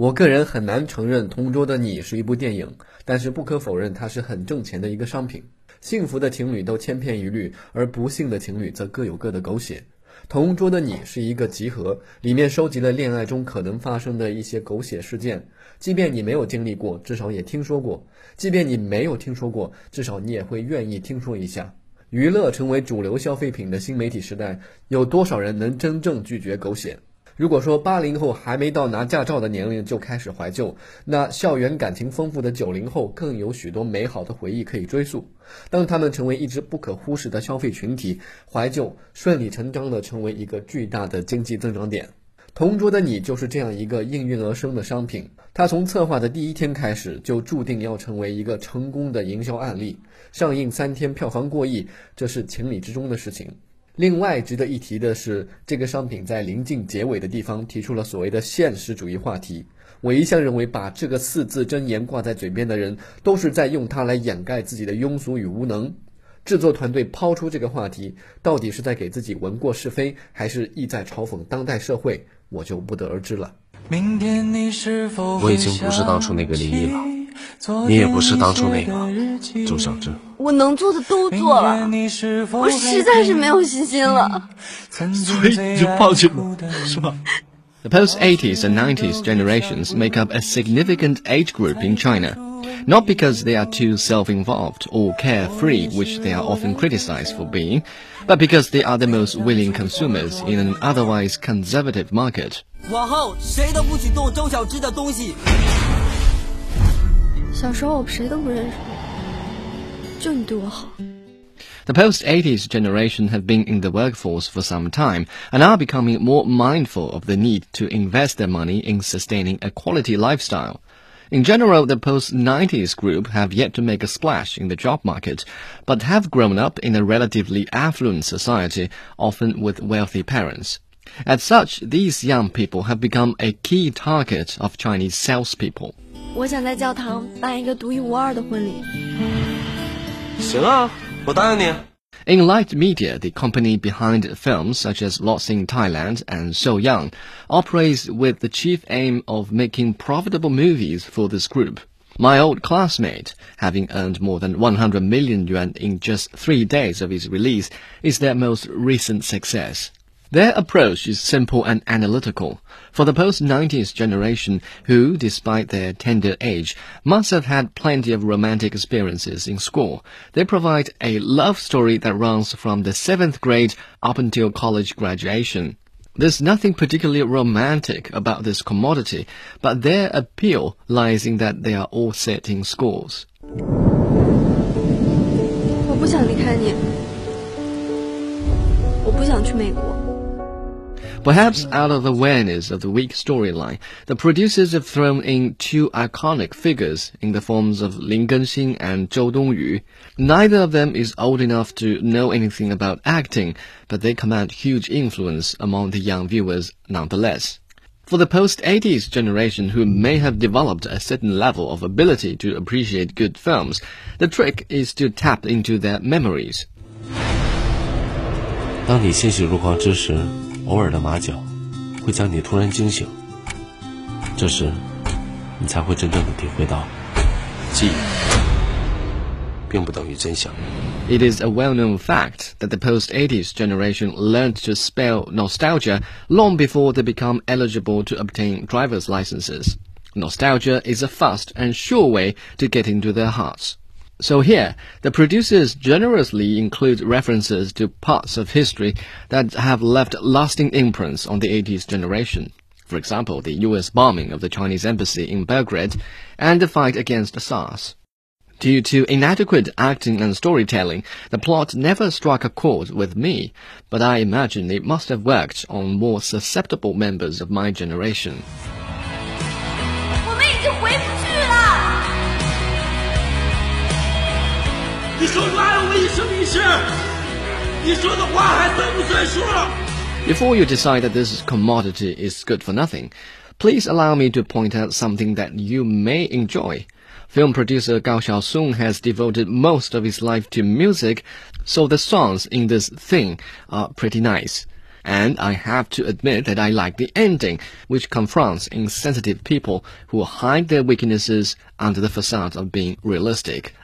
我个人很难承认《同桌的你》是一部电影，但是不可否认它是很挣钱的一个商品。幸福的情侣都千篇一律，而不幸的情侣则各有各的狗血。同桌的你是一个集合，里面收集了恋爱中可能发生的一些狗血事件。即便你没有经历过，至少也听说过；即便你没有听说过，至少你也会愿意听说一下。娱乐成为主流消费品的新媒体时代，有多少人能真正拒绝狗血？如果说八零后还没到拿驾照的年龄就开始怀旧，那校园感情丰富的九零后更有许多美好的回忆可以追溯。当他们成为一支不可忽视的消费群体，怀旧顺理成章地成为一个巨大的经济增长点。同桌的你就是这样一个应运而生的商品，它从策划的第一天开始就注定要成为一个成功的营销案例。上映三天票房过亿，这是情理之中的事情。另外值得一提的是，这个商品在临近结尾的地方提出了所谓的现实主义话题。我一向认为，把这个四字真言挂在嘴边的人，都是在用它来掩盖自己的庸俗与无能。制作团队抛出这个话题，到底是在给自己闻过是非，还是意在嘲讽当代社会，我就不得而知了。我已经不是当初那个林毅了。你也不是当初那个周小栀。我能做的都做了，我实在是没有信心了。所以你就放弃了，是吗？The post-80s and 90s generations make up a significant age group in China, not because they are too self-involved or carefree, which they are often criticized for being, but because they are the most willing consumers in an otherwise conservative market. 往后谁都不许动周小栀的东西。 小时候我谁都不认识，就你对我好。The post-80s generation have been in the workforce for some time and are becoming more mindful of the need to invest their money in sustaining a quality lifestyle. In general, the post-90s group have yet to make a splash in the job market, but have grown up in a relatively affluent society, often with wealthy parents. As such, these young people have become a key target of Chinese salespeople. 我想在教堂办一个独一无二的婚礼。行啊，我答应你。Enlight Media, the company behind films such as Lost in Thailand and So Young operates with the chief aim of making profitable movies for this group. My old classmate, having earned more than 100 million yuan in just three days of its release, is their most recent success. Their approach is simple and analytical. For the post-90s generation, who, despite their tender age, must have had plenty of romantic experiences in school, they provide a love story that runs from the seventh grade up until college graduation. There's nothing particularly romantic about this commodity, but their appeal lies in that they are all set in schools. 我不想离开你，我不想去美国。 Perhaps out of awareness of the weak storyline, the producers have thrown in two iconic figures in the forms of Lin Gengxin and Zhou Dongyu. Neither of them is old enough to know anything about acting, but they command huge influence among the young viewers nonetheless. For the post-80s generation who may have developed a certain level of ability to appreciate good films, the trick is to tap into their memories. 当你欣喜若狂之时。 偶尔的马脚，会将你突然惊醒。这时，你才会真正的体会到，记忆并不等于真相。It is a well-known fact that the post-80s generation learned to spell nostalgia long before they become eligible to obtain driver's licenses. Nostalgia is a fast and sure way to get into their hearts. So here, the producers generously include references to parts of history that have left lasting imprints on the 80s generation. For example, the US bombing of the Chinese embassy in Belgrade and the fight against SARS. Due to inadequate acting and storytelling, the plot never struck a chord with me, but I imagine it must have worked on more susceptible members of my generation. 你说出爱我一生一世，你说的话还算不算数？Before you decide that this commodity is good for nothing, please allow me to point out something that you may enjoy. Film producer Gao Xiaosong has devoted most of his life to music, so the songs in this thing are pretty nice. And I have to admit that I like the ending, which confronts insensitive people who hide their weaknesses under the facade of being realistic.